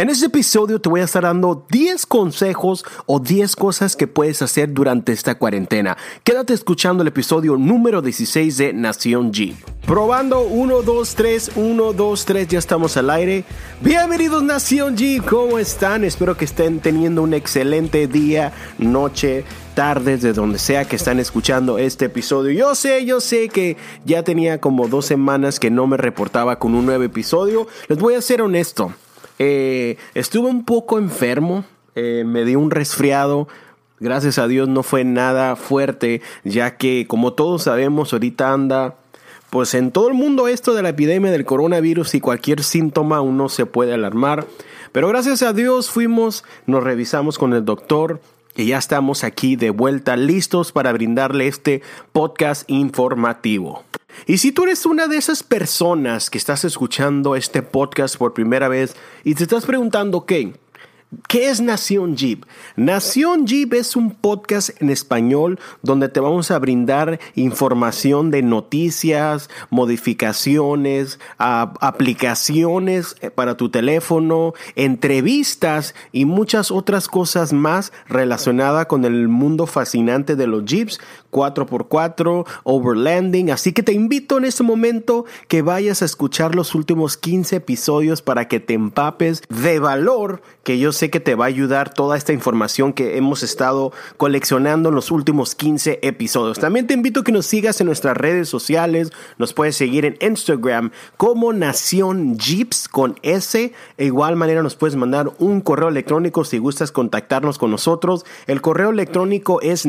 En este episodio te voy a estar dando 10 consejos o 10 cosas que puedes hacer durante esta cuarentena. Quédate escuchando el episodio número 16 de Nación G. Probando 1, 2, 3, 1, 2, 3, ya estamos al aire. Bienvenidos Nación G, ¿cómo están? Espero que estén teniendo un excelente día, noche, tarde, de donde sea que están escuchando este episodio. Yo sé, yo sé que ya tenía como dos semanas que no me reportaba con un nuevo episodio. Les voy a ser honesto. Eh, estuve un poco enfermo, eh, me dio un resfriado. Gracias a Dios no fue nada fuerte, ya que como todos sabemos ahorita anda pues en todo el mundo esto de la epidemia del coronavirus y cualquier síntoma uno se puede alarmar. Pero gracias a Dios fuimos, nos revisamos con el doctor y ya estamos aquí de vuelta listos para brindarle este podcast informativo. Y si tú eres una de esas personas que estás escuchando este podcast por primera vez y te estás preguntando, ¿qué? ¿Qué es Nación Jeep? Nación Jeep es un podcast en español donde te vamos a brindar información de noticias, modificaciones, aplicaciones eh, para tu teléfono, entrevistas y muchas otras cosas más relacionadas con el mundo fascinante de los Jeeps 4x4, Overlanding. Así que te invito en este momento que vayas a escuchar los últimos 15 episodios para que te empapes de valor que yo sé que te va a ayudar toda esta información que hemos estado coleccionando en los últimos 15 episodios. También te invito a que nos sigas en nuestras redes sociales. Nos puedes seguir en Instagram como Nación Jeeps con S. De igual manera nos puedes mandar un correo electrónico si gustas contactarnos con nosotros. El correo electrónico es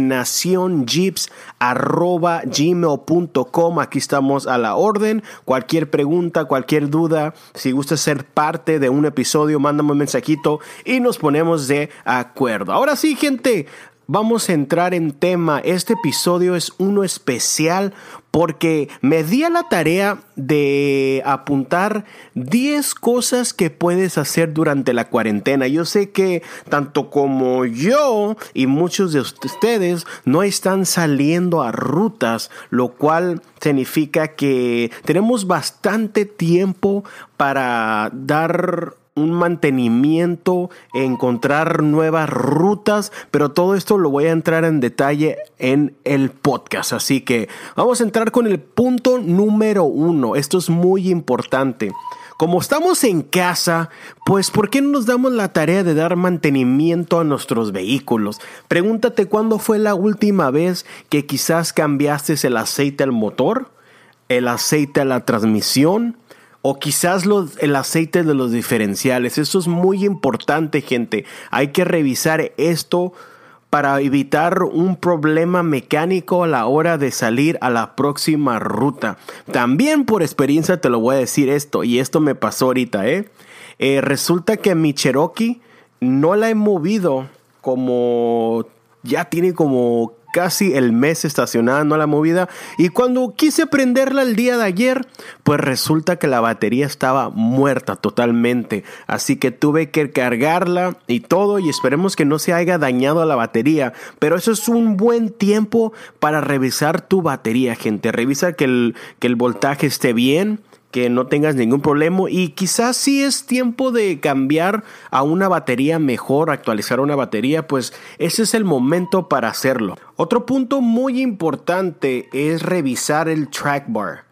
gmail.com Aquí estamos a la orden. Cualquier pregunta, cualquier duda, si gustas ser parte de un episodio, mándame un mensajito y nos ponemos de acuerdo. Ahora sí, gente, vamos a entrar en tema. Este episodio es uno especial porque me di a la tarea de apuntar 10 cosas que puedes hacer durante la cuarentena. Yo sé que tanto como yo y muchos de ustedes no están saliendo a rutas, lo cual significa que tenemos bastante tiempo para dar un mantenimiento, encontrar nuevas rutas, pero todo esto lo voy a entrar en detalle en el podcast. Así que vamos a entrar con el punto número uno. Esto es muy importante. Como estamos en casa, pues ¿por qué no nos damos la tarea de dar mantenimiento a nuestros vehículos? Pregúntate cuándo fue la última vez que quizás cambiaste el aceite al motor, el aceite a la transmisión, o quizás el aceite de los diferenciales. Eso es muy importante, gente. Hay que revisar esto para evitar un problema mecánico a la hora de salir a la próxima ruta. También por experiencia te lo voy a decir esto, y esto me pasó ahorita, ¿eh? eh resulta que mi Cherokee no la he movido como ya tiene como casi el mes estacionando la movida y cuando quise prenderla el día de ayer, pues resulta que la batería estaba muerta totalmente. Así que tuve que cargarla y todo y esperemos que no se haya dañado la batería. Pero eso es un buen tiempo para revisar tu batería, gente. Revisa que el, que el voltaje esté bien que no tengas ningún problema y quizás si es tiempo de cambiar a una batería mejor, actualizar una batería, pues ese es el momento para hacerlo. Otro punto muy importante es revisar el track bar.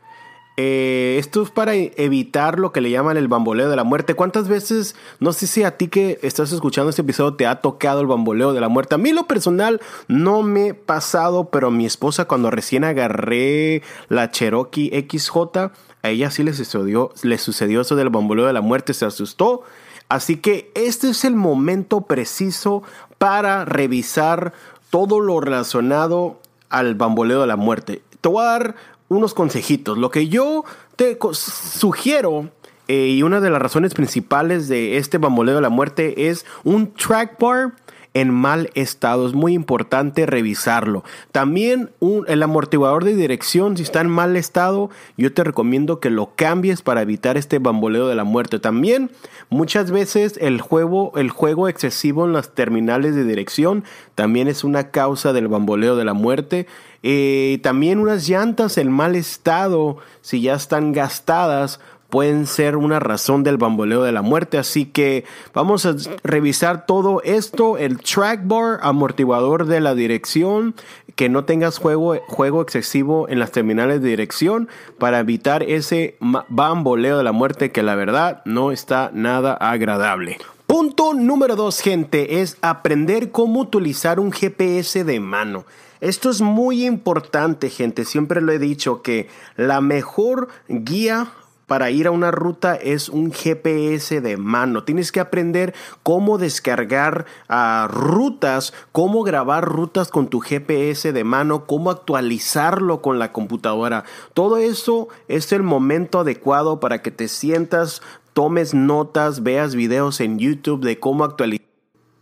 Eh, esto es para evitar lo que le llaman el bamboleo de la muerte. ¿Cuántas veces, no sé si a ti que estás escuchando este episodio te ha tocado el bamboleo de la muerte? A mí lo personal no me ha pasado, pero mi esposa cuando recién agarré la Cherokee XJ, a ella sí le sucedió, le sucedió eso del bamboleo de la muerte, se asustó. Así que este es el momento preciso para revisar todo lo relacionado al bamboleo de la muerte. Te voy a dar unos consejitos. Lo que yo te sugiero eh, y una de las razones principales de este bamboleo de la muerte es un track bar en mal estado. Es muy importante revisarlo. También el amortiguador de dirección, si está en mal estado, yo te recomiendo que lo cambies para evitar este bamboleo de la muerte. También muchas veces el juego, el juego excesivo en las terminales de dirección también es una causa del bamboleo de la muerte. Eh, también unas llantas en mal estado, si ya están gastadas, pueden ser una razón del bamboleo de la muerte. Así que vamos a revisar todo esto, el track bar, amortiguador de la dirección, que no tengas juego, juego excesivo en las terminales de dirección para evitar ese bamboleo de la muerte que la verdad no está nada agradable. Punto número dos, gente, es aprender cómo utilizar un GPS de mano. Esto es muy importante, gente. Siempre lo he dicho que la mejor guía para ir a una ruta es un GPS de mano. Tienes que aprender cómo descargar ah, rutas, cómo grabar rutas con tu GPS de mano, cómo actualizarlo con la computadora. Todo eso es el momento adecuado para que te sientas tomes notas, veas videos en YouTube de cómo actualizar.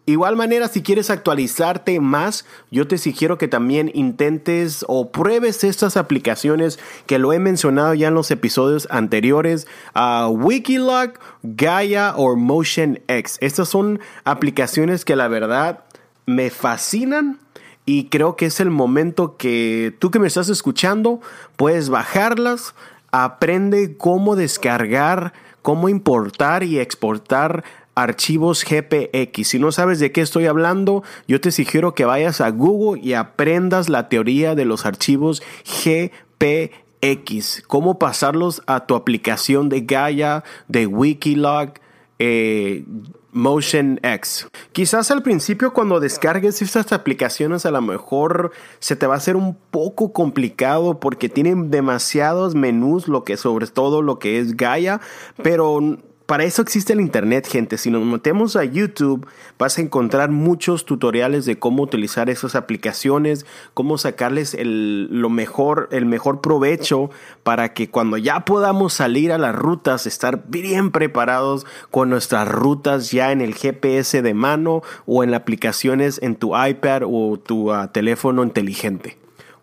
Igual manera, si quieres actualizarte más, yo te sugiero que también intentes o pruebes estas aplicaciones que lo he mencionado ya en los episodios anteriores, a Wikiloc, Gaia o Motion X. Estas son aplicaciones que la verdad me fascinan y creo que es el momento que tú que me estás escuchando puedes bajarlas, aprende cómo descargar cómo importar y exportar archivos GPX. Si no sabes de qué estoy hablando, yo te sugiero que vayas a Google y aprendas la teoría de los archivos GPX, cómo pasarlos a tu aplicación de Gaia, de Wikilog, eh, Motion X. Quizás al principio cuando descargues estas aplicaciones a lo mejor se te va a hacer un poco complicado porque tienen demasiados menús, lo que sobre todo lo que es Gaia, pero para eso existe el Internet, gente. Si nos metemos a YouTube, vas a encontrar muchos tutoriales de cómo utilizar esas aplicaciones, cómo sacarles el, lo mejor, el mejor provecho para que cuando ya podamos salir a las rutas, estar bien preparados con nuestras rutas ya en el GPS de mano o en aplicaciones en tu iPad o tu ah, teléfono inteligente.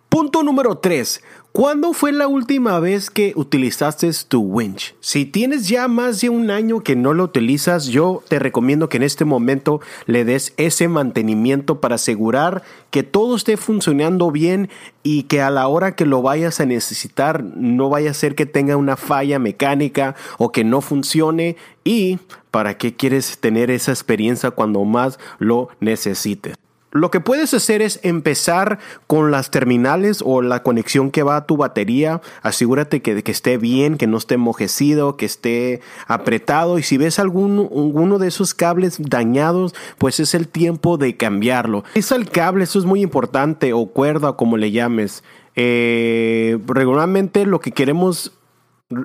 Punto número 3. ¿Cuándo fue la última vez que utilizaste tu winch? Si tienes ya más de un año que no lo utilizas, yo te recomiendo que en este momento le des ese mantenimiento para asegurar que todo esté funcionando bien y que a la hora que lo vayas a necesitar no vaya a ser que tenga una falla mecánica o que no funcione y para qué quieres tener esa experiencia cuando más lo necesites. Lo que puedes hacer es empezar con las terminales o la conexión que va a tu batería. Asegúrate que, que esté bien, que no esté mojecido, que esté apretado. Y si ves alguno de esos cables dañados, pues es el tiempo de cambiarlo. Es el cable, eso es muy importante, o cuerda, como le llames. Eh, regularmente lo que queremos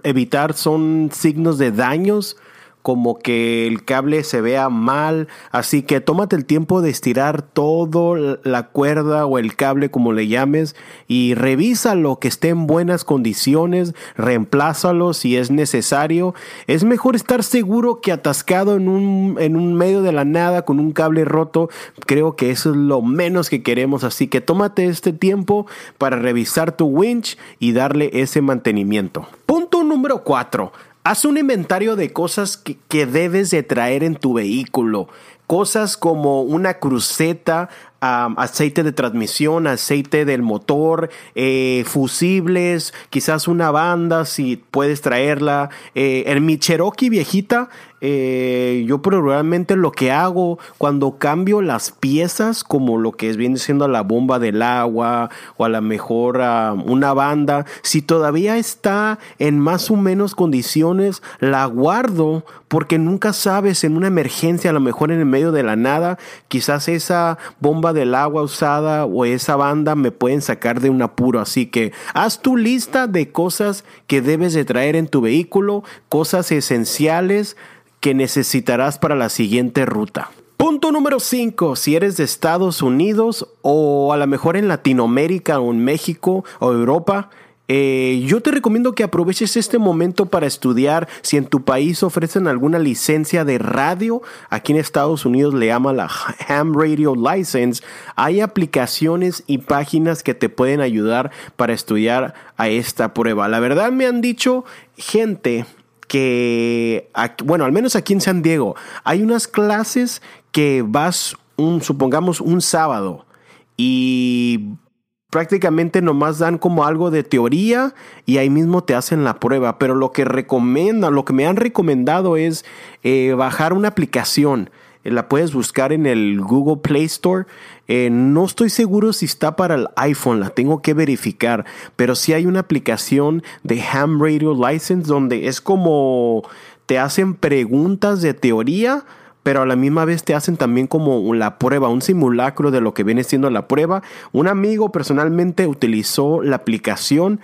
evitar son signos de daños como que el cable se vea mal, así que tómate el tiempo de estirar todo la cuerda o el cable como le llames y revísalo que esté en buenas condiciones, reemplázalo si es necesario. Es mejor estar seguro que atascado en un, en un medio de la nada con un cable roto. Creo que eso es lo menos que queremos, así que tómate este tiempo para revisar tu winch y darle ese mantenimiento. Punto número 4 Haz un inventario de cosas que, debes de traer en tu vehículo. Cosas como una cruceta, aceite de transmisión, aceite del motor, eh, fusibles, quizás una banda si puedes traerla. Eh, en mi Cherokee viejita eh, yo probablemente lo que hago cuando cambio las piezas, como lo que viene siendo la bomba del agua o a lo mejor ah, una banda, si todavía está en más o menos condiciones, la guardo porque nunca sabes en una emergencia, a lo mejor en el medio de la nada, quizás esa bomba del agua usada o esa banda me pueden sacar de un apuro. Así que haz tu lista de cosas que debes de traer en tu vehículo, cosas esenciales que necesitarás para la siguiente ruta. Punto número 5. Si eres de Estados Unidos o a lo mejor en Latinoamérica o en México o Europa, eh, yo te recomiendo que aproveches este momento para estudiar si en tu país ofrecen alguna licencia de radio. Aquí en Estados Unidos le llama la Ham Radio License. Hay aplicaciones y páginas que te pueden ayudar para estudiar a esta prueba. La verdad me han dicho gente que, bueno, al menos aquí en San Diego, hay unas clases que vas, un, supongamos, un sábado y prácticamente nomás dan como algo de teoría y ahí mismo te hacen la prueba. Pero lo que recomiendan, lo que me han recomendado es eh, bajar una aplicación. Eh, la puedes buscar en el Google Play Store. Eh, no estoy seguro si está para el iPhone, la tengo que verificar. Pero sí hay una aplicación de Ham Radio License donde es como te hacen preguntas de teoría pero a la misma vez te hacen también como la prueba, un simulacro de lo que viene siendo la prueba. Un amigo personalmente utilizó la aplicación,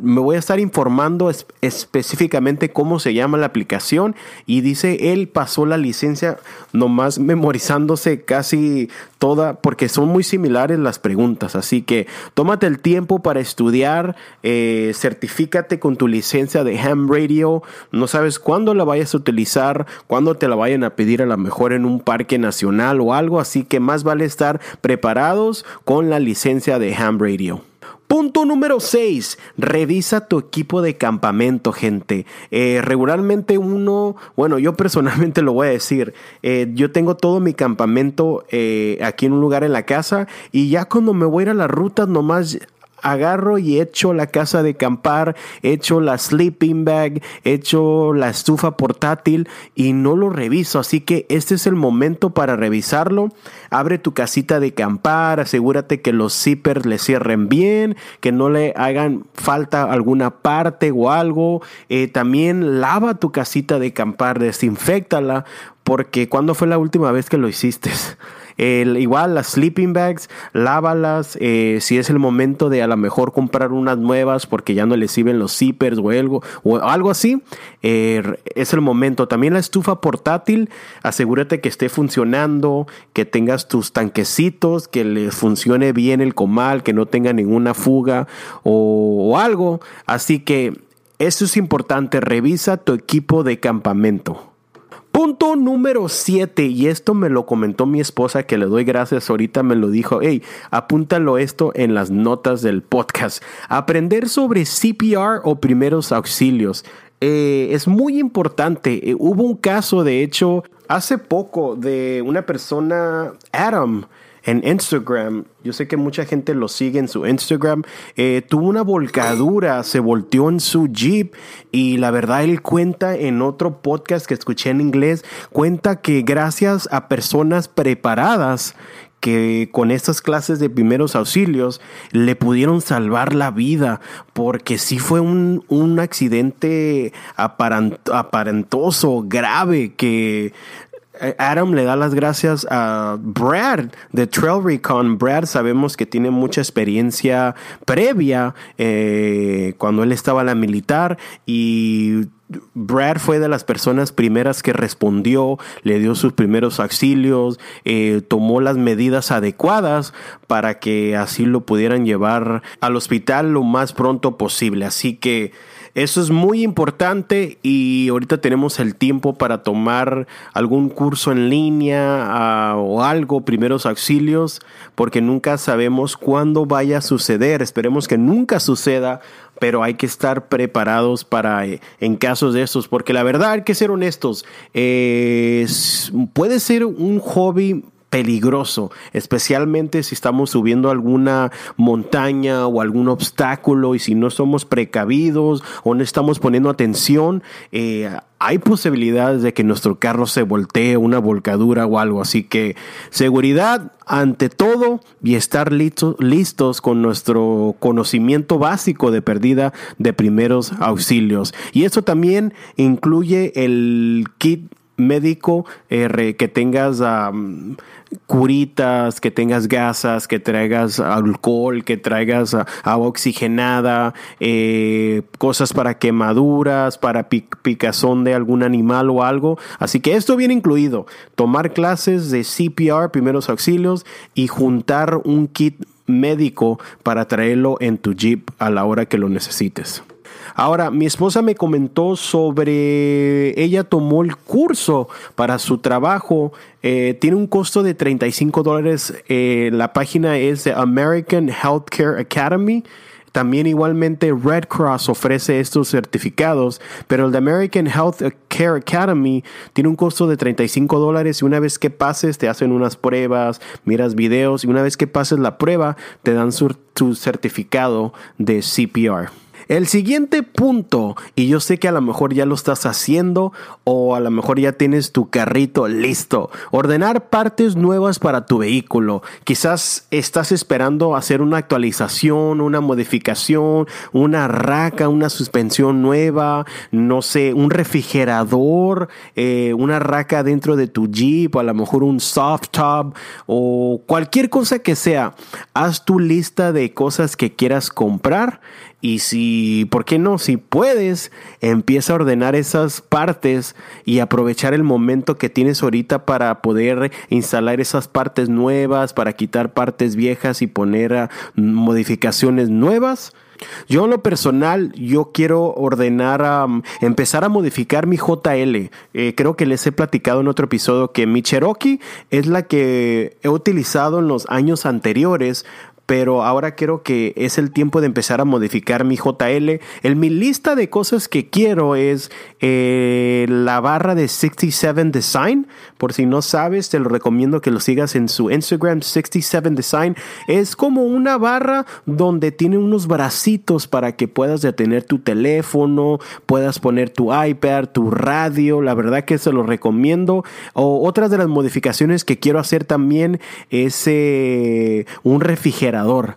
me voy a estar informando específicamente cómo se llama la aplicación y dice él pasó la licencia nomás memorizándose casi toda porque son muy similares las preguntas. Así que tómate el tiempo para estudiar eh, certifícate con tu licencia de ham radio. No sabes cuándo la vayas a utilizar cuándo te la vayan a pedir a lo mejor en un parque nacional o algo. Así que más vale estar preparados con la licencia de ham radio Punto número 6. Revisa tu equipo de campamento, gente. Eh, regularmente uno, bueno, yo personalmente lo voy a decir, eh, yo tengo todo mi campamento eh, aquí en un lugar en la casa y ya cuando me voy a ir a las rutas nomás agarro y echo la casa de campar, echo la sleeping bag, echo la estufa portátil y no lo reviso. Así que este es el momento para revisarlo. Abre tu casita de campar, asegúrate que los zippers le cierren bien, que no le hagan falta alguna parte o algo. Eh, también lava tu casita de campar, desinfectala, porque ¿cuándo fue la última vez que lo hiciste? igual las sleeping bags, lávalas. Eh, si es el momento de a lo mejor comprar unas nuevas porque ya no le sirven los zippers o algo, o algo así, eh, es el momento. También la estufa portátil, asegúrate que esté funcionando, que tengas tus tanquecitos, que le funcione bien el comal, que no tenga ninguna fuga o algo. Así que eso es importante. Revisa tu equipo de campamento. Punto número 7, y esto me lo comentó mi esposa, que le doy gracias, ahorita me lo dijo, hey, apúntalo esto en las notas del podcast. Aprender sobre CPR o primeros auxilios. Eh, es muy importante. Eh, hubo un caso, de hecho, hace poco de una persona, Adam, en Instagram. Yo sé que mucha gente lo sigue en su Instagram. Eh, tuvo una volcadura, se volteó en su Jeep y la verdad él cuenta en otro podcast que escuché en inglés, cuenta que gracias a personas preparadas que con estas clases de primeros auxilios le pudieron salvar la vida, porque sí fue un, un accidente aparentoso, grave, que Adam le da las gracias a Brad de Trail Recon. Brad sabemos que tiene mucha experiencia previa eh, cuando él estaba en la militar y Brad fue de las personas primeras que respondió, le dio sus primeros auxilios, eh, tomó las medidas adecuadas para que así lo pudieran llevar al hospital lo más pronto posible. Así que eso es muy importante y ahorita tenemos el tiempo para tomar algún curso en línea ah, o algo, primeros auxilios, porque nunca sabemos cuándo vaya a suceder. Esperemos que nunca suceda, pero hay que estar preparados para eh, en casos de estos, porque la verdad hay que ser honestos, puede ser un hobby peligroso, especialmente si estamos subiendo alguna montaña o algún obstáculo y si no somos precavidos o no estamos poniendo atención, eh, hay posibilidades de que nuestro carro se voltee, una volcadura o algo. Así que seguridad ante todo y estar listos con nuestro conocimiento básico de pérdida de primeros auxilios. Y eso también incluye el kit médico que tengas curitas, que tengas gasas, que traigas alcohol, que traigas ah, agua oxigenada, eh, cosas para quemaduras, para picazón de algún animal o algo. Así que esto viene incluido. Tomar clases de CPR, primeros auxilios, y juntar un kit médico para traerlo en tu Jeep a la hora que lo necesites. Ahora, mi esposa me comentó sobre, ella tomó el curso para su trabajo, eh, tiene un costo de 35 dólares, eh, la página es de American Healthcare Academy También igualmente Red Cross ofrece estos certificados, pero el de American Health Care Academy tiene un costo de 35 dólares y una vez que pases te hacen unas pruebas, miras videos y una vez que pases la prueba te dan su, certificado de CPR. El siguiente punto, y yo sé que a lo mejor ya lo estás haciendo o a lo mejor ya tienes tu carrito listo, ordenar partes nuevas para tu vehículo. Quizás estás esperando hacer una actualización, una modificación, una raca, una suspensión nueva, no sé, un refrigerador, eh, una raca dentro de tu Jeep, o a lo mejor un soft top o cualquier cosa que sea. Haz tu lista de cosas que quieras comprar y si, ¿por qué no? Si puedes, empieza a ordenar esas partes y aprovechar el momento que tienes ahorita para poder instalar esas partes nuevas, para quitar partes viejas y poner modificaciones nuevas. Yo en lo personal, yo quiero ordenar, a empezar a modificar mi JL. Eh, creo que les he platicado en otro episodio que mi Cherokee es la que he utilizado en los años anteriores pero ahora quiero que es el tiempo de empezar a modificar mi JL. En mi lista de cosas que quiero es eh, la barra de 67 Design. Por si no sabes, te lo recomiendo que lo sigas en su Instagram 67 Design. Es como una barra donde tiene unos bracitos para que puedas detener tu teléfono, puedas poner tu iPad, tu radio. La verdad que se lo recomiendo. O otras de las modificaciones que quiero hacer también es eh, un refrigerador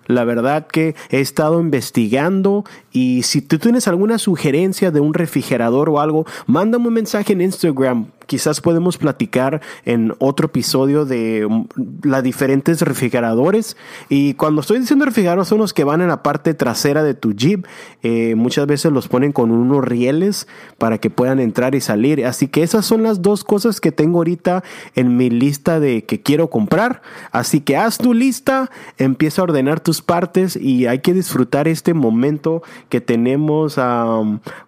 la verdad que he estado investigando y si tú tienes alguna sugerencia de un refrigerador o algo, mándame un mensaje en Instagram quizás podemos platicar en otro episodio de mm, las diferentes refrigeradores. Y cuando estoy diciendo refrigeradores son los que van en la parte trasera de tu Jeep. Eh, muchas veces los ponen con unos rieles para que puedan entrar y salir. Así que esas son las dos cosas que tengo ahorita en mi lista de que quiero comprar. Así que haz tu lista, empieza a ordenar tus partes y hay que disfrutar este momento que tenemos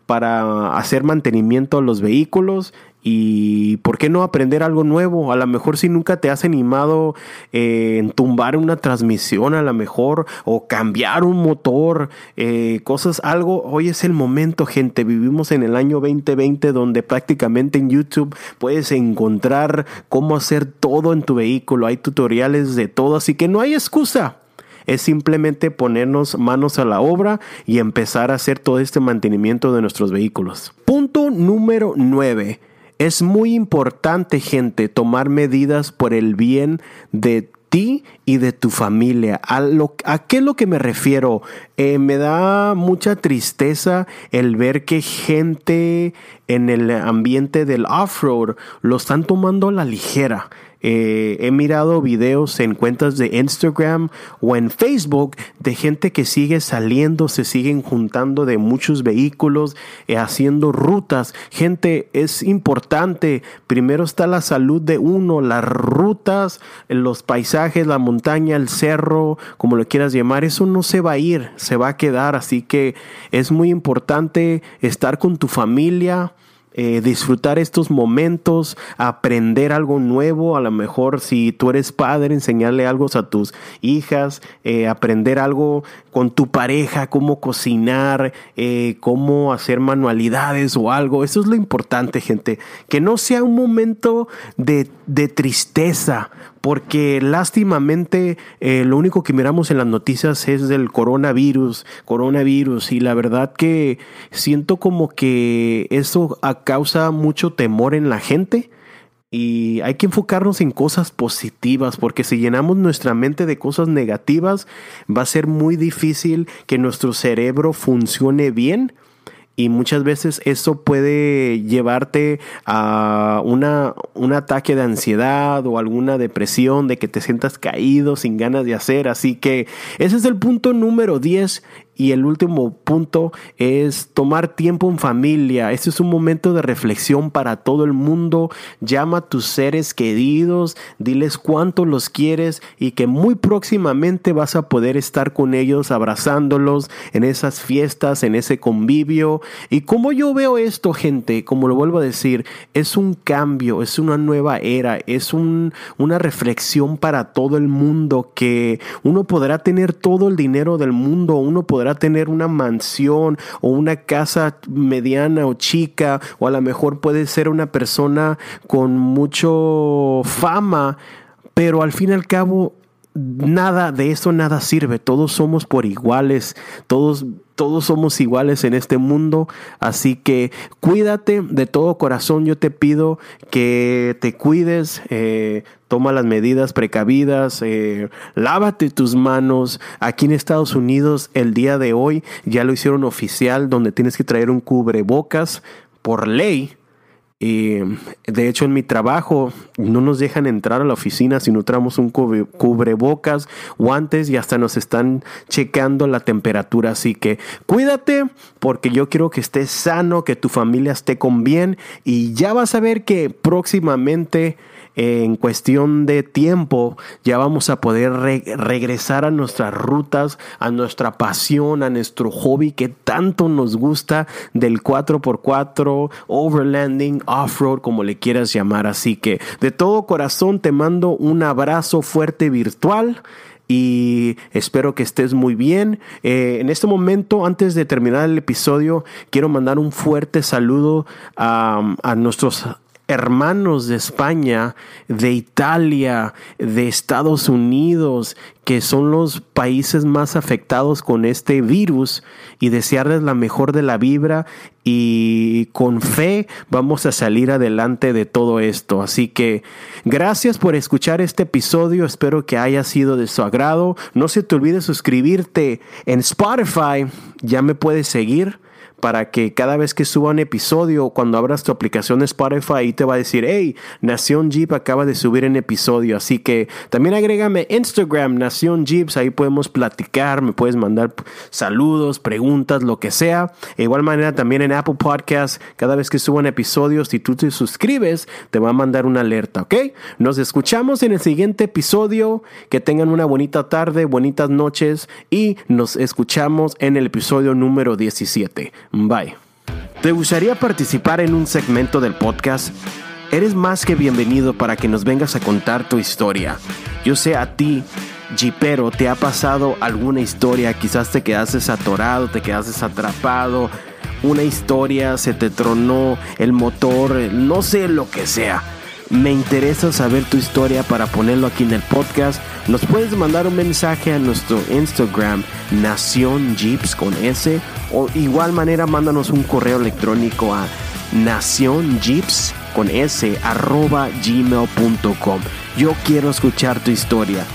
para hacer mantenimiento a los vehículos y por qué no aprender algo nuevo. A lo mejor si nunca te has animado eh, en tumbar una transmisión, a lo mejor, o cambiar un motor, eh, cosas, algo. Hoy es el momento, gente. Vivimos en el año 2020 donde prácticamente en YouTube puedes encontrar cómo hacer todo en tu vehículo. Hay tutoriales de todo, así que no hay excusa es simplemente ponernos manos a la obra y empezar a hacer todo este mantenimiento de nuestros vehículos. Punto número 9 es muy importante, gente, tomar medidas por el bien de ti y de tu familia. ¿A, lo, qué es lo que me refiero? Eh, me da mucha tristeza el ver que gente en el ambiente del off-road lo están tomando a la ligera. Eh, he mirado videos en cuentas de Instagram o en Facebook de gente que sigue saliendo, se siguen juntando de muchos vehículos, eh, haciendo rutas. Gente, es importante. Primero está la salud de uno, las rutas, los paisajes, la montaña, el cerro, como lo quieras llamar. Eso no se va a ir, se va a quedar. Así que es muy importante estar con tu familia eh, disfrutar estos momentos, aprender algo nuevo, a lo mejor si tú eres padre, enseñarle algo a tus hijas, eh, aprender algo con tu pareja, cómo cocinar, eh, cómo hacer manualidades o algo. Eso es lo importante, gente. Que no sea un momento de, de tristeza, porque lástimamente eh, lo único que miramos en las noticias es del coronavirus, coronavirus, y la verdad que siento como que eso causa mucho temor en la gente. Y hay que enfocarnos en cosas positivas, porque si llenamos nuestra mente de cosas negativas, va a ser muy difícil que nuestro cerebro funcione bien y muchas veces eso puede llevarte a una, un ataque de ansiedad o alguna depresión, de que te sientas caído, sin ganas de hacer. Así que ese es el punto número 10 y el último punto es tomar tiempo en familia. Este es un momento de reflexión para todo el mundo. Llama a tus seres queridos, diles cuánto los quieres y que muy próximamente vas a poder estar con ellos abrazándolos en esas fiestas, en ese convivio. Y como yo veo esto, gente, como lo vuelvo a decir, es un cambio, es una nueva era, es un, una reflexión para todo el mundo que uno podrá tener todo el dinero del mundo, uno podrá podrá tener una mansión o una casa mediana o chica, o a lo mejor puede ser una persona con mucho fama, pero al fin y al cabo nada de eso nada sirve. Todos somos por iguales. Todos todos somos iguales en este mundo, así que cuídate de todo corazón. Yo te pido que te cuides, eh, toma las medidas precavidas, eh, lávate tus manos. Aquí en Estados Unidos el día de hoy ya lo hicieron oficial, donde tienes que traer un cubrebocas por ley. Y de hecho en mi trabajo no nos dejan entrar a la oficina si no traemos un cubrebocas, guantes y hasta nos están checando la temperatura. Así que cuídate porque yo quiero que estés sano, que tu familia esté con bien y ya vas a ver que próximamente en cuestión de tiempo ya vamos a poder regresar a nuestras rutas, a nuestra pasión, a nuestro hobby que tanto nos gusta del 4x4, overlanding, off-road, como le quieras llamar. Así que de todo corazón te mando un abrazo fuerte virtual y espero que estés muy bien. Eh, en este momento, antes de terminar el episodio, quiero mandar un fuerte saludo a, a nuestros hermanos de España, de Italia, de Estados Unidos, que son los países más afectados con este virus y desearles la mejor de la vibra y con fe vamos a salir adelante de todo esto. Así que gracias por escuchar este episodio, espero que haya sido de su agrado. No se te olvide suscribirte en Spotify, ya me puedes seguir para que cada vez que suba un episodio, cuando abras tu aplicación de Spotify, te va a decir, hey, Nación Jeep acaba de subir un episodio. Así que también agrégame Instagram, Nación Jeeps, ahí podemos platicar, me puedes mandar saludos, preguntas, lo que sea. De igual manera, también en Apple Podcast, cada vez que suba un episodio, si tú te suscribes, te va a mandar una alerta, ¿ok? Nos escuchamos en el siguiente episodio. Que tengan una bonita tarde, bonitas noches y nos escuchamos en el episodio número 17. Bye. ¿Te gustaría participar en un segmento del podcast? Eres más que bienvenido para que nos vengas a contar tu historia. Yo sé a ti, Jeepero, te ha pasado alguna historia, quizás te quedaste atorado, te quedaste atrapado, una historia se te tronó el motor, no sé lo que sea me interesa saber tu historia para ponerlo aquí en el podcast. Nos puedes mandar un mensaje a nuestro Instagram, Nación Jeeps con S. O igual manera, mándanos un correo electrónico a Nación Jeeps con S arroba gmail.com. Yo quiero escuchar tu historia.